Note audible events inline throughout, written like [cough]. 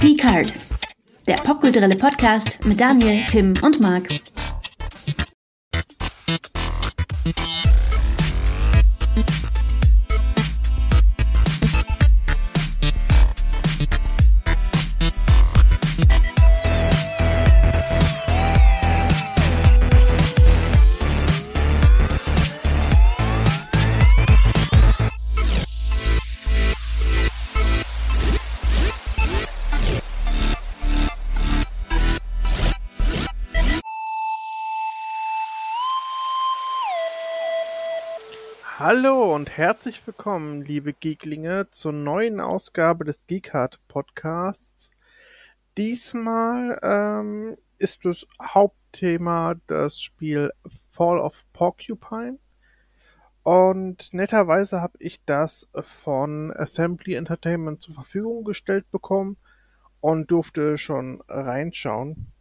Picard, der popkulturelle Podcast mit Daniel, Tim und Marc. Hallo und herzlich willkommen, liebe Geeklinge, zur neuen Ausgabe des Geekart Podcasts. Diesmal ähm, ist das Hauptthema das Spiel Fall of Porcupine. Und netterweise habe ich das von Assembly Entertainment zur Verfügung gestellt bekommen und durfte schon reinschauen.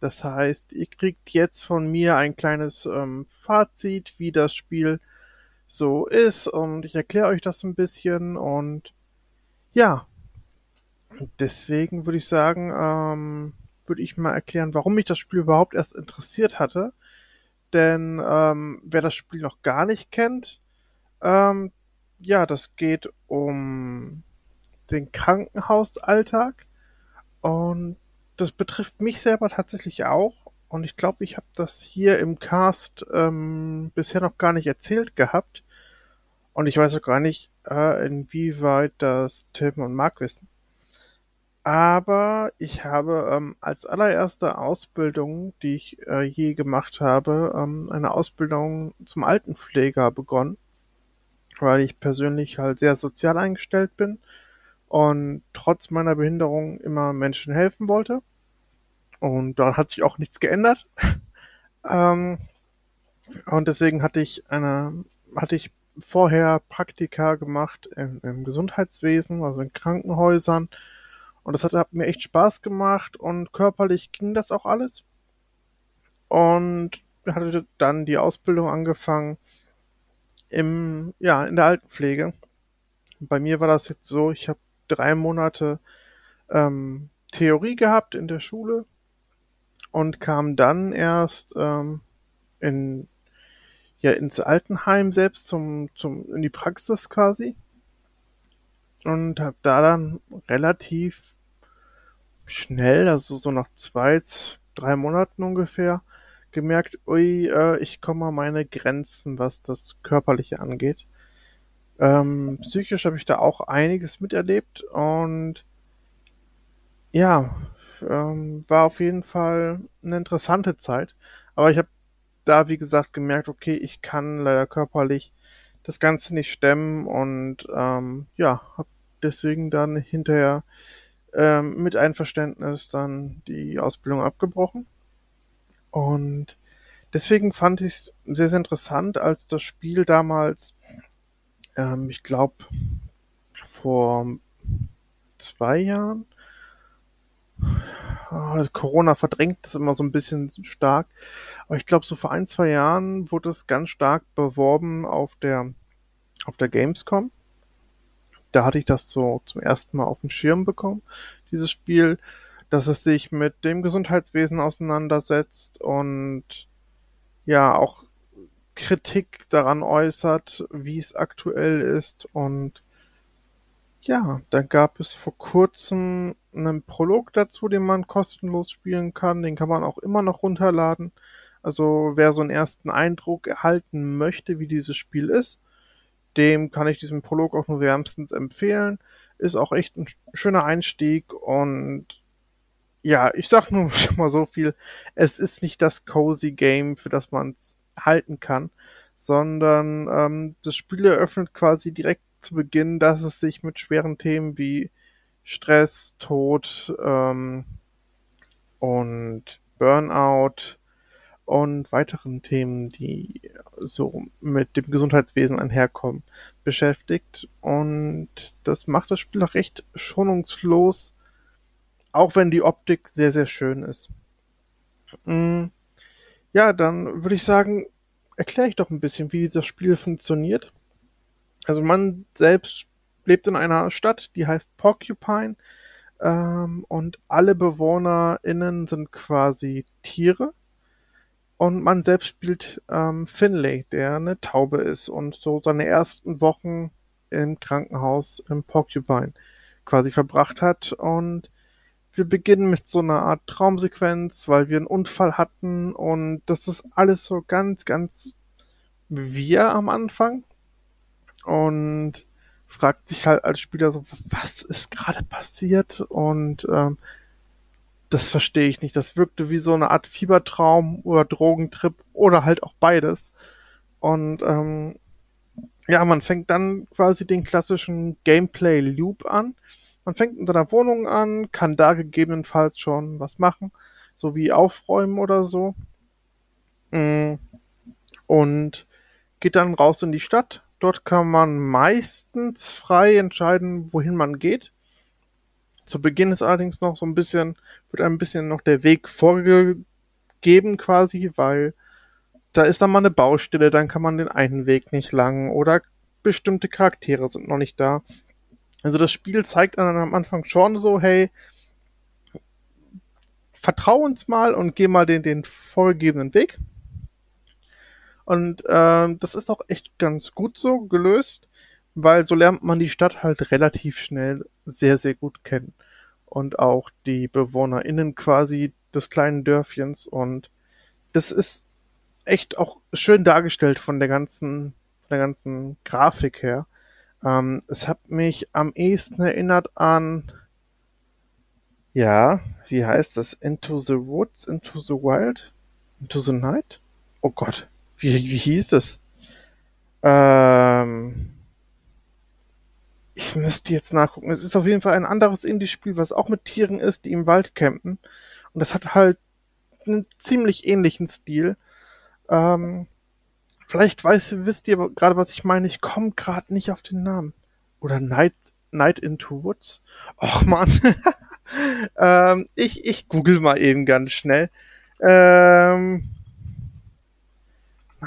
Das heißt, ihr kriegt jetzt von mir ein kleines ähm, Fazit, wie das Spiel so ist und ich erkläre euch das ein bisschen und ja, deswegen würde ich sagen, ähm, würde ich mal erklären, warum mich das Spiel überhaupt erst interessiert hatte. Denn ähm, wer das Spiel noch gar nicht kennt, ähm, ja, das geht um den Krankenhausalltag und das betrifft mich selber tatsächlich auch. Und ich glaube, ich habe das hier im Cast ähm, bisher noch gar nicht erzählt gehabt. Und ich weiß auch gar nicht, äh, inwieweit das Tim und Mark wissen. Aber ich habe ähm, als allererste Ausbildung, die ich äh, je gemacht habe, ähm, eine Ausbildung zum Altenpfleger begonnen, weil ich persönlich halt sehr sozial eingestellt bin und trotz meiner Behinderung immer Menschen helfen wollte. Und da hat sich auch nichts geändert. [laughs] ähm, und deswegen hatte ich eine, hatte ich vorher Praktika gemacht im, im Gesundheitswesen, also in Krankenhäusern. Und das hat, hat mir echt Spaß gemacht und körperlich ging das auch alles. Und hatte dann die Ausbildung angefangen im, ja, in der Altenpflege. Bei mir war das jetzt so, ich habe drei Monate ähm, Theorie gehabt in der Schule und kam dann erst ähm, in ja ins Altenheim selbst zum zum in die Praxis quasi und habe da dann relativ schnell, also so nach zwei, drei Monaten ungefähr, gemerkt, ui, äh, ich komme an meine Grenzen, was das Körperliche angeht. Ähm, psychisch habe ich da auch einiges miterlebt und ja, ähm, war auf jeden Fall eine interessante Zeit. Aber ich habe da, wie gesagt, gemerkt, okay, ich kann leider körperlich das Ganze nicht stemmen und ähm, ja, habe deswegen dann hinterher ähm, mit Einverständnis dann die Ausbildung abgebrochen. Und deswegen fand ich es sehr, sehr interessant, als das Spiel damals, ähm, ich glaube, vor zwei Jahren Ah, Corona verdrängt das immer so ein bisschen stark. Aber ich glaube, so vor ein, zwei Jahren wurde es ganz stark beworben auf der, auf der Gamescom. Da hatte ich das so zum ersten Mal auf dem Schirm bekommen, dieses Spiel, dass es sich mit dem Gesundheitswesen auseinandersetzt und ja, auch Kritik daran äußert, wie es aktuell ist und ja, dann gab es vor kurzem einen Prolog dazu, den man kostenlos spielen kann. Den kann man auch immer noch runterladen. Also wer so einen ersten Eindruck erhalten möchte, wie dieses Spiel ist, dem kann ich diesen Prolog auch nur wärmstens empfehlen. Ist auch echt ein schöner Einstieg und ja, ich sag nur [laughs] schon mal so viel. Es ist nicht das cozy Game, für das man es halten kann, sondern ähm, das Spiel eröffnet quasi direkt zu Beginn, dass es sich mit schweren Themen wie Stress, Tod ähm, und Burnout und weiteren Themen, die so mit dem Gesundheitswesen einherkommen, beschäftigt. Und das macht das Spiel auch recht schonungslos, auch wenn die Optik sehr, sehr schön ist. Mm, ja, dann würde ich sagen, erkläre ich doch ein bisschen, wie dieses Spiel funktioniert. Also man selbst lebt in einer Stadt, die heißt Porcupine. Ähm, und alle BewohnerInnen sind quasi Tiere. Und man selbst spielt ähm, Finlay, der eine Taube ist und so seine ersten Wochen im Krankenhaus im Porcupine quasi verbracht hat. Und wir beginnen mit so einer Art Traumsequenz, weil wir einen Unfall hatten und das ist alles so ganz, ganz wir am Anfang. Und fragt sich halt als Spieler so, was ist gerade passiert? Und ähm, das verstehe ich nicht. Das wirkte wie so eine Art Fiebertraum oder Drogentrip oder halt auch beides. Und ähm, ja, man fängt dann quasi den klassischen Gameplay-Loop an. Man fängt in seiner Wohnung an, kann da gegebenenfalls schon was machen, so wie aufräumen oder so. Mm. Und geht dann raus in die Stadt. Dort kann man meistens frei entscheiden, wohin man geht. Zu Beginn ist allerdings noch so ein bisschen, wird ein bisschen noch der Weg vorgegeben quasi, weil da ist dann mal eine Baustelle, dann kann man den einen Weg nicht lang oder bestimmte Charaktere sind noch nicht da. Also das Spiel zeigt dann am Anfang schon so, hey, vertrau uns mal und geh mal den, den vorgegebenen Weg. Und ähm, das ist auch echt ganz gut so gelöst, weil so lernt man die Stadt halt relativ schnell sehr, sehr gut kennen. Und auch die BewohnerInnen quasi des kleinen Dörfchens. Und das ist echt auch schön dargestellt von der ganzen, von der ganzen Grafik her. Ähm, es hat mich am ehesten erinnert an, ja, wie heißt das? Into the Woods, Into the Wild, Into the Night? Oh Gott, wie, wie hieß es? Ähm, ich müsste jetzt nachgucken. Es ist auf jeden Fall ein anderes Indie-Spiel, was auch mit Tieren ist, die im Wald campen. Und das hat halt einen ziemlich ähnlichen Stil. Ähm, vielleicht weiß, wisst ihr gerade, was ich meine. Ich komme gerade nicht auf den Namen. Oder Night, Night into Woods? Och man. [laughs] ähm, ich, ich google mal eben ganz schnell. Ähm,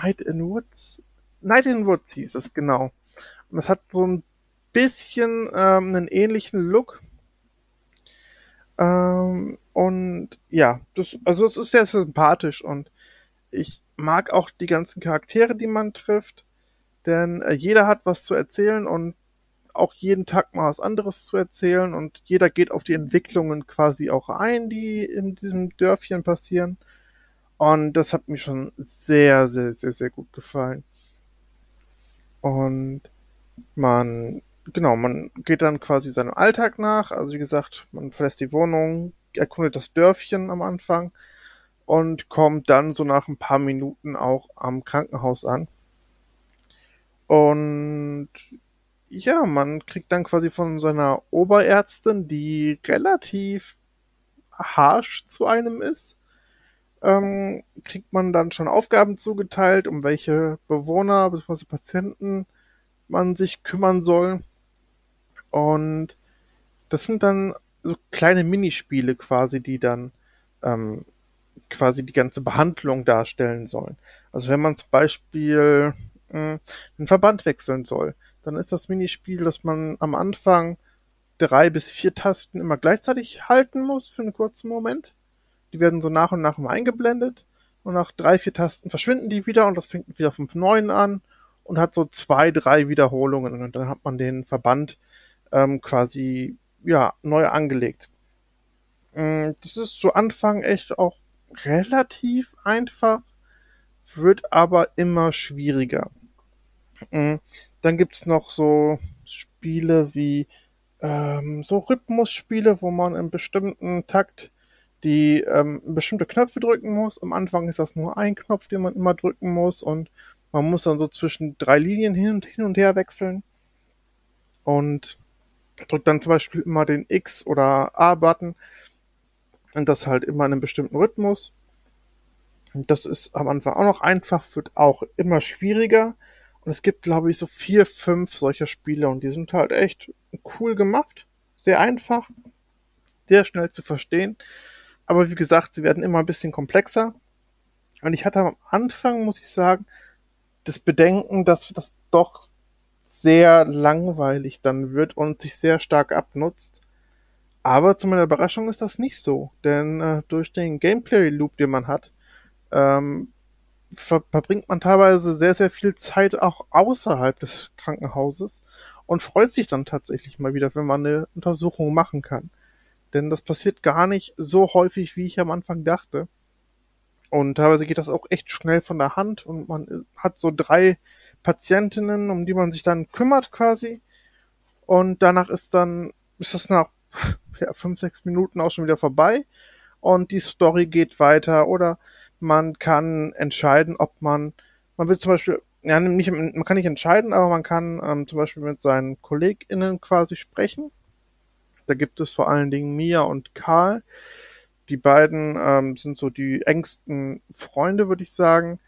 Night in Woods? Night in Woods hieß es, genau. Und es hat so ein bisschen ähm, einen ähnlichen Look. Ähm, und ja, das, also es ist sehr sympathisch und ich mag auch die ganzen Charaktere, die man trifft, denn äh, jeder hat was zu erzählen und auch jeden Tag mal was anderes zu erzählen und jeder geht auf die Entwicklungen quasi auch ein, die in diesem Dörfchen passieren. Und das hat mir schon sehr, sehr, sehr, sehr gut gefallen. Und man, genau, man geht dann quasi seinem Alltag nach. Also wie gesagt, man verlässt die Wohnung, erkundet das Dörfchen am Anfang und kommt dann so nach ein paar Minuten auch am Krankenhaus an. Und ja, man kriegt dann quasi von seiner Oberärztin, die relativ harsh zu einem ist, ähm, kriegt man dann schon Aufgaben zugeteilt, um welche Bewohner bzw. Patienten man sich kümmern soll. Und das sind dann so kleine Minispiele quasi, die dann ähm, quasi die ganze Behandlung darstellen sollen. Also wenn man zum Beispiel äh, einen Verband wechseln soll, dann ist das Minispiel, dass man am Anfang drei bis vier Tasten immer gleichzeitig halten muss für einen kurzen Moment. Die werden so nach und nach immer eingeblendet und nach drei, vier Tasten verschwinden die wieder und das fängt wieder vom Neuen an und hat so zwei, drei Wiederholungen und dann hat man den Verband ähm, quasi ja neu angelegt. Mm, das ist zu Anfang echt auch relativ einfach, wird aber immer schwieriger. Mm, dann gibt's noch so Spiele wie ähm, so Rhythmusspiele, wo man in bestimmten Takt die ähm, bestimmte Knöpfe drücken muss. Am Anfang ist das nur ein Knopf, den man immer drücken muss und man muss dann so zwischen drei Linien hin und, hin und her wechseln und drückt dann zum Beispiel immer den X oder A-Button und das halt immer in einem bestimmten Rhythmus. Und das ist am Anfang auch noch einfach, wird auch immer schwieriger. Und es gibt, glaube ich, so vier, fünf solcher Spiele und die sind halt echt cool gemacht. Sehr einfach, sehr schnell zu verstehen. Aber wie gesagt, sie werden immer ein bisschen komplexer. Und ich hatte am Anfang, muss ich sagen, das Bedenken, dass das doch sehr langweilig dann wird und sich sehr stark abnutzt. Aber zu meiner Überraschung ist das nicht so, denn äh, durch den Gameplay-Loop, den man hat, ähm, ver verbringt man teilweise sehr, sehr viel Zeit auch außerhalb des Krankenhauses und freut sich dann tatsächlich mal wieder, wenn man eine Untersuchung machen kann. Denn das passiert gar nicht so häufig, wie ich am Anfang dachte. Und teilweise geht das auch echt schnell von der Hand und man hat so drei Patientinnen, um die man sich dann kümmert quasi. Und danach ist dann, ist das nach [laughs] ja, fünf, sechs Minuten auch schon wieder vorbei und die Story geht weiter oder man kann entscheiden, ob man, man will zum Beispiel, ja, nicht, man kann nicht entscheiden, aber man kann ähm, zum Beispiel mit seinen KollegInnen quasi sprechen. Da gibt es vor allen Dingen Mia und Karl. Die beiden ähm, sind so die engsten Freunde, würde ich sagen.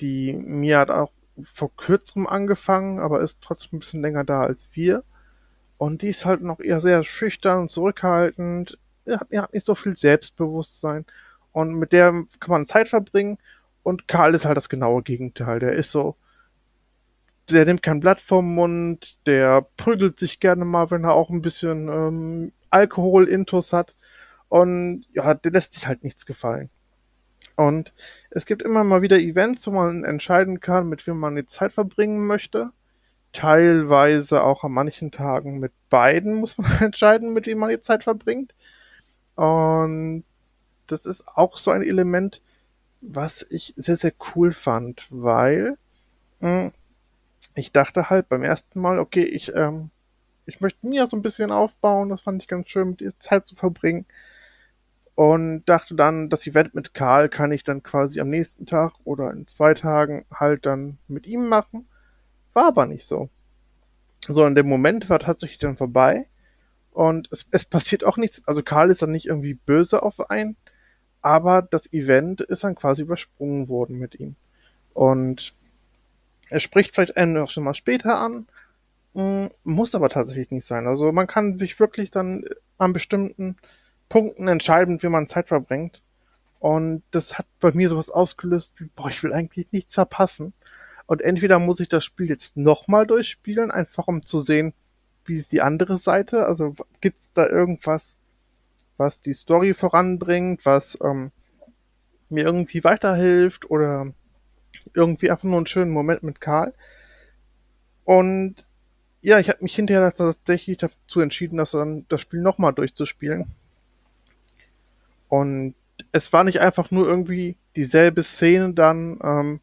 Die Mia hat auch vor kürzerem angefangen, aber ist trotzdem ein bisschen länger da als wir. Und die ist halt noch eher sehr schüchtern und zurückhaltend. Er hat, er hat nicht so viel Selbstbewusstsein. Und mit der kann man Zeit verbringen. Und Karl ist halt das genaue Gegenteil. Der ist so, der nimmt kein Blatt vom Mund, der prügelt sich gerne mal, wenn er auch ein bisschen ähm, Alkohol-Intus hat. Und ja, der lässt sich halt nichts gefallen. Und es gibt immer mal wieder Events, wo man entscheiden kann, mit wem man die Zeit verbringen möchte teilweise auch an manchen Tagen mit beiden muss man [laughs] entscheiden, mit wem man die Zeit verbringt. Und das ist auch so ein Element, was ich sehr, sehr cool fand, weil mh, hm, ich dachte halt beim ersten Mal, okay, ich, ähm, ich möchte mir so ein bisschen aufbauen, das fand ich ganz schön, mit ihr Zeit zu verbringen. Und dachte dann, das Event mit Karl kann ich dann quasi am nächsten Tag oder in zwei Tagen halt dann mit ihm machen. War aber nicht so. So, in dem Moment war tatsächlich dann vorbei. Und es, es passiert auch nichts. Also Karl ist dann nicht irgendwie böse auf einen, aber das Event ist dann quasi übersprungen worden mit ihm. Und er spricht vielleicht einen auch schon mal später an, hm, muss aber tatsächlich nicht sein. Also man kann sich wirklich dann an bestimmten Punkten entscheiden, wie man Zeit verbringt. Und das hat bei mir sowas ausgelöst wie, boah, ich will eigentlich nichts verpassen. Und entweder muss ich das Spiel jetzt nochmal durchspielen, einfach um zu sehen, wie ist die andere Seite. Also gibt's da irgendwas, was die Story voranbringt, was ähm, mir irgendwie weiterhilft oder irgendwie einfach nur einen schönen Moment mit Karl. Und ja, ich habe mich hinterher tatsächlich dazu entschieden, das, dann, das Spiel nochmal durchzuspielen. Und es war nicht einfach nur irgendwie dieselbe Szene dann, ähm,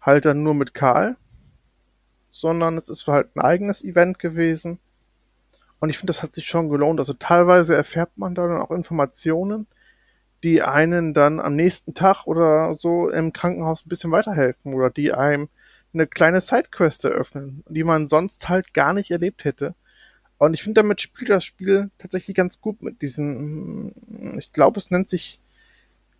halt dann nur mit Karl, sondern es ist halt ein eigenes Event gewesen. Und ich finde, das hat sich schon gelohnt. Also teilweise erfährt man da dann auch Informationen, die einen dann am nächsten Tag oder so im Krankenhaus ein bisschen weiterhelfen oder die einem eine kleine Sidequest eröffnen, die man sonst halt gar nicht erlebt hätte. Und ich finde, damit spielt das Spiel tatsächlich ganz gut mit diesen, ich glaube, es nennt sich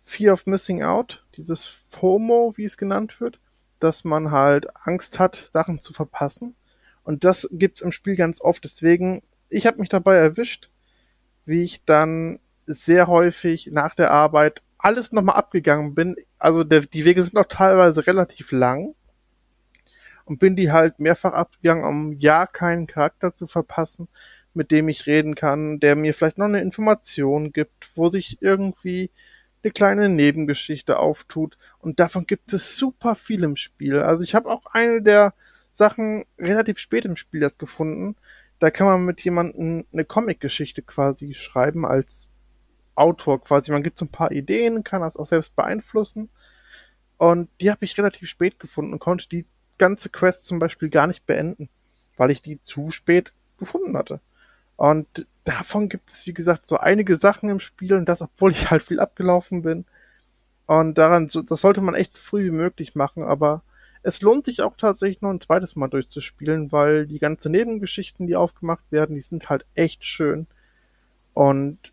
Fear of Missing Out, dieses FOMO, wie es genannt wird dass man halt Angst hat, Sachen zu verpassen. Und das gibt's im Spiel ganz oft. Deswegen, ich habe mich dabei erwischt, wie ich dann sehr häufig nach der Arbeit alles nochmal abgegangen bin. Also der, die Wege sind noch teilweise relativ lang. Und bin die halt mehrfach abgegangen, um ja keinen Charakter zu verpassen, mit dem ich reden kann, der mir vielleicht noch eine Information gibt, wo sich irgendwie eine kleine Nebengeschichte auftut. Und davon gibt es super viel im Spiel. Also ich habe auch eine der Sachen relativ spät im Spiel erst gefunden. Da kann man mit jemandem eine Comic-Geschichte quasi schreiben als Autor quasi. Man gibt so ein paar Ideen, kann das auch selbst beeinflussen. Und die habe ich relativ spät gefunden und konnte die ganze Quest zum Beispiel gar nicht beenden, weil ich die zu spät gefunden hatte. Und davon gibt es, wie gesagt, so einige Sachen im Spiel und das, obwohl ich halt viel abgelaufen bin. Und daran, das sollte man echt so früh wie möglich machen, aber es lohnt sich auch tatsächlich noch ein zweites Mal durchzuspielen, weil die ganze Nebengeschichten, die aufgemacht werden, die sind halt echt schön und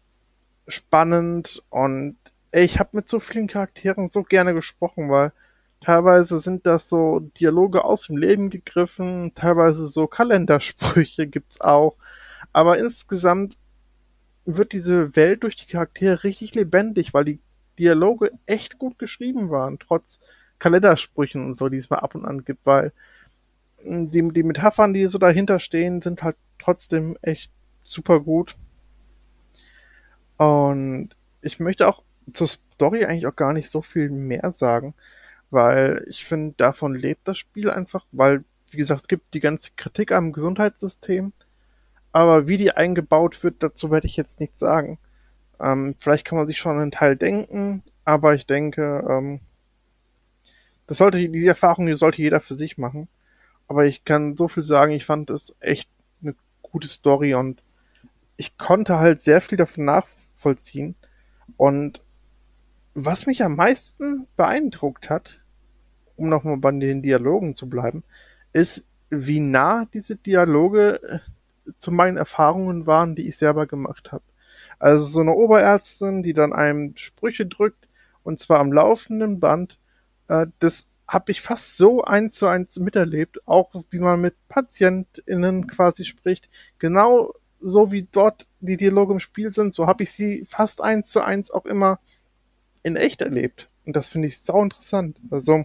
spannend und ich habe mit so vielen Charakteren so gerne gesprochen, weil teilweise sind das so Dialoge aus dem Leben gegriffen, teilweise so Kalendersprüche gibt's auch aber insgesamt wird diese Welt durch die Charaktere richtig lebendig, weil die Dialoge echt gut geschrieben waren, trotz Kalendersprüchen und so, die es mal ab und an gibt, weil die, die Metaphern, die so dahinter stehen, sind halt trotzdem echt super gut. Und ich möchte auch zur Story eigentlich auch gar nicht so viel mehr sagen, weil ich finde, davon lebt das Spiel einfach, weil, wie gesagt, es gibt die ganze Kritik am Gesundheitssystem, aber wie die eingebaut wird, dazu werde ich jetzt nichts sagen. Ähm, vielleicht kann man sich schon einen Teil denken, aber ich denke, ähm, das sollte, die Erfahrung, die sollte jeder für sich machen. Aber ich kann so viel sagen, ich fand es echt eine gute Story und ich konnte halt sehr viel davon nachvollziehen. Und was mich am meisten beeindruckt hat, um nochmal bei den Dialogen zu bleiben, ist, wie nah diese Dialoge äh, zu meinen Erfahrungen waren, die ich selber gemacht habe. Also so eine Oberärztin, die dann einem Sprüche drückt, und zwar am laufenden Band, äh, das habe ich fast so eins zu eins miterlebt, auch wie man mit PatientInnen quasi spricht. Genau so wie dort die Dialoge im Spiel sind, so habe ich sie fast eins zu eins auch immer in echt erlebt. Und das finde ich sau interessant. Also,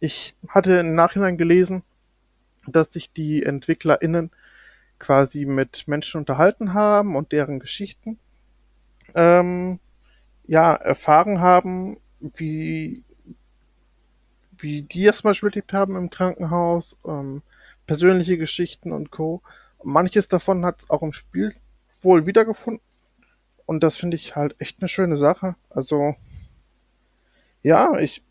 ich hatte im Nachhinein gelesen, dass sich die EntwicklerInnen quasi mit Menschen unterhalten haben und deren Geschichten ähm, ja erfahren haben, wie wie die das zum Beispiel erlebt haben im Krankenhaus, ähm, persönliche Geschichten und Co. Manches davon hat es auch im Spiel wohl wiedergefunden. Und das finde ich halt echt eine schöne Sache. Also, ja, ich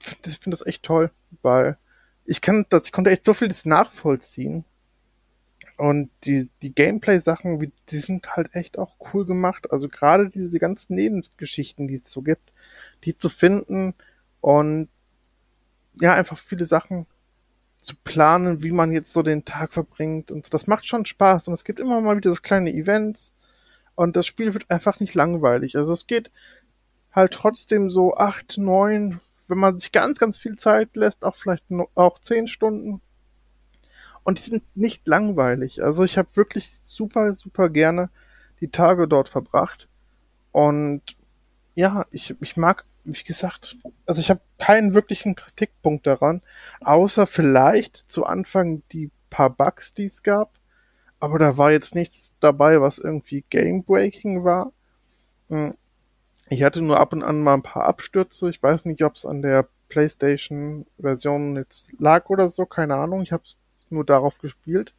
finde find das echt toll, weil ich kann das, ich konnte echt so vieles nachvollziehen. Und die, die Gameplay-Sachen, die sind halt echt auch cool gemacht. Also gerade diese ganzen Nebengeschichten, die es so gibt, die zu finden und ja, einfach viele Sachen zu planen, wie man jetzt so den Tag verbringt und so. Das macht schon Spaß und es gibt immer mal wieder so kleine Events und das Spiel wird einfach nicht langweilig. Also es geht halt trotzdem so acht, neun, wenn man sich ganz, ganz viel Zeit lässt, auch vielleicht auch zehn Stunden. Und die sind nicht langweilig. Also ich habe wirklich super, super gerne die Tage dort verbracht. Und ja, ich, ich mag wie gesagt, also ich habe keinen wirklichen Kritikpunkt daran, außer vielleicht zu Anfang die paar Bugs, die es gab. Aber da war jetzt nichts dabei, was irgendwie game-breaking war. Hm. Ich hatte nur ab und an mal ein paar Abstürze. Ich weiß nicht, ob es an der PlayStation-Version jetzt lag oder so, keine Ahnung. Ich habe es nur darauf gespielt.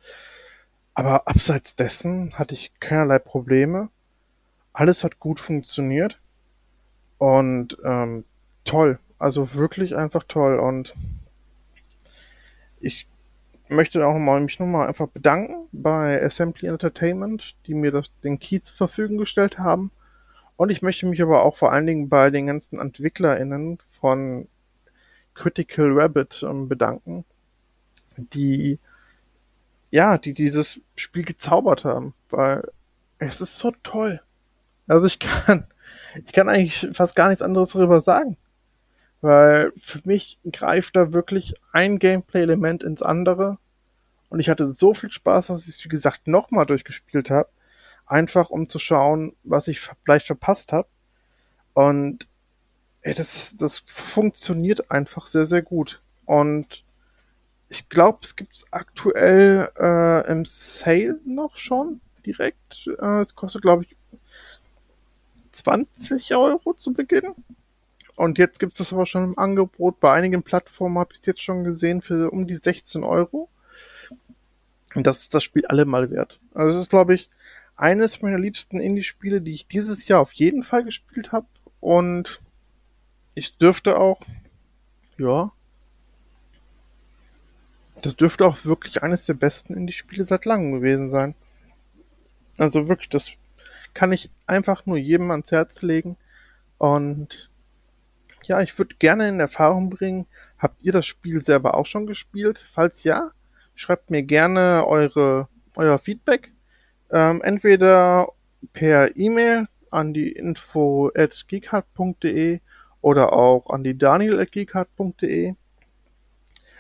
Aber abseits dessen hatte ich keinerlei Probleme. Alles hat gut funktioniert. Und ähm, toll. Also wirklich einfach toll. Und ich möchte auch mal, mich nochmal einfach bedanken bei Assembly Entertainment, die mir das, den Key zur Verfügung gestellt haben. Und ich möchte mich aber auch vor allen Dingen bei den ganzen EntwicklerInnen von Critical Rabbit ähm, bedanken, die ja, die dieses Spiel gezaubert haben, weil es ist so toll. Also ich kann, ich kann eigentlich fast gar nichts anderes darüber sagen. Weil für mich greift da wirklich ein Gameplay-Element ins andere. Und ich hatte so viel Spaß, dass ich es, wie gesagt, nochmal durchgespielt habe. Einfach um zu schauen, was ich vielleicht verpasst habe. Und ey, das, das funktioniert einfach sehr, sehr gut. Und ich glaube, es gibt es aktuell äh, im Sale noch schon direkt. Äh, es kostet, glaube ich, 20 Euro zu Beginn. Und jetzt gibt es das aber schon im Angebot. Bei einigen Plattformen habe ich es jetzt schon gesehen für um die 16 Euro. Und das ist das Spiel allemal wert. Also es ist, glaube ich, eines meiner liebsten Indie-Spiele, die ich dieses Jahr auf jeden Fall gespielt habe. Und ich dürfte auch, ja, das dürfte auch wirklich eines der besten Indie-Spiele seit langem gewesen sein. Also wirklich, das kann ich einfach nur jedem ans Herz legen. Und ja, ich würde gerne in Erfahrung bringen, habt ihr das Spiel selber auch schon gespielt? Falls ja, schreibt mir gerne eure, euer Feedback. Ähm, entweder per E-Mail an die info at geekhard.de oder auch an die daniel at geekhard.de.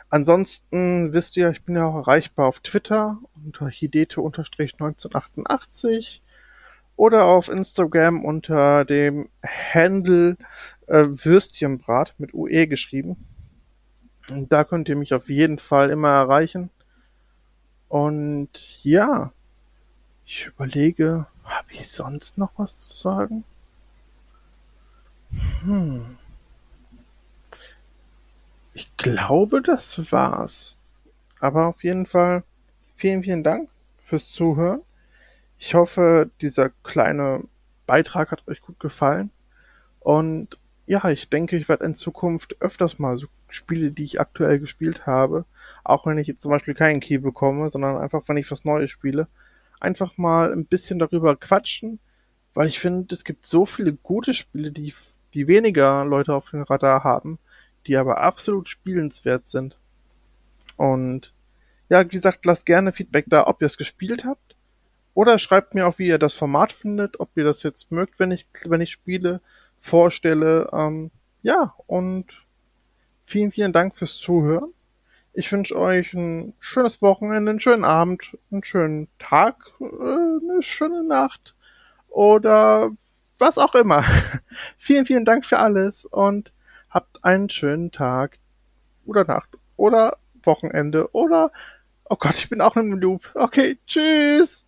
Ansonsten wisst ihr, ich bin ja auch erreichbar auf Twitter unter hidete-1988 oder auf Instagram unter dem Handle äh, Würstchenbrat mit UE geschrieben. Da könnt ihr mich auf jeden Fall immer erreichen. Und ja, ich überlege, Habe ich sonst noch was zu sagen? Hm. Ich glaube, das war's. Aber auf jeden Fall vielen, vielen Dank fürs Zuhören. Ich hoffe, dieser kleine Beitrag hat euch gut gefallen. Und ja, ich denke, ich werde in Zukunft öfters mal so Spiele, die ich aktuell gespielt habe, auch wenn ich jetzt zum Beispiel keinen Key bekomme, sondern einfach, wenn ich was Neues spiele, einfach mal ein bisschen darüber quatschen, weil ich finde, es gibt so viele gute Spiele, die, die weniger Leute auf dem Radar haben, die aber absolut spielenswert sind. Und ja, wie gesagt, lasst gerne Feedback da, ob ihr es gespielt habt. Oder schreibt mir auch, wie ihr das Format findet, ob ihr das jetzt mögt, wenn ich, wenn ich spiele, vorstelle. Ähm, ja, und vielen, vielen Dank fürs Zuhören. Ich wünsche euch ein schönes Wochenende, einen schönen Abend, einen schönen Tag, äh, eine schöne Nacht oder was auch immer. [laughs] vielen, vielen Dank für alles und habt einen schönen Tag oder Nacht oder Wochenende oder oh Gott, ich bin auch im Loop. Okay, tschüss.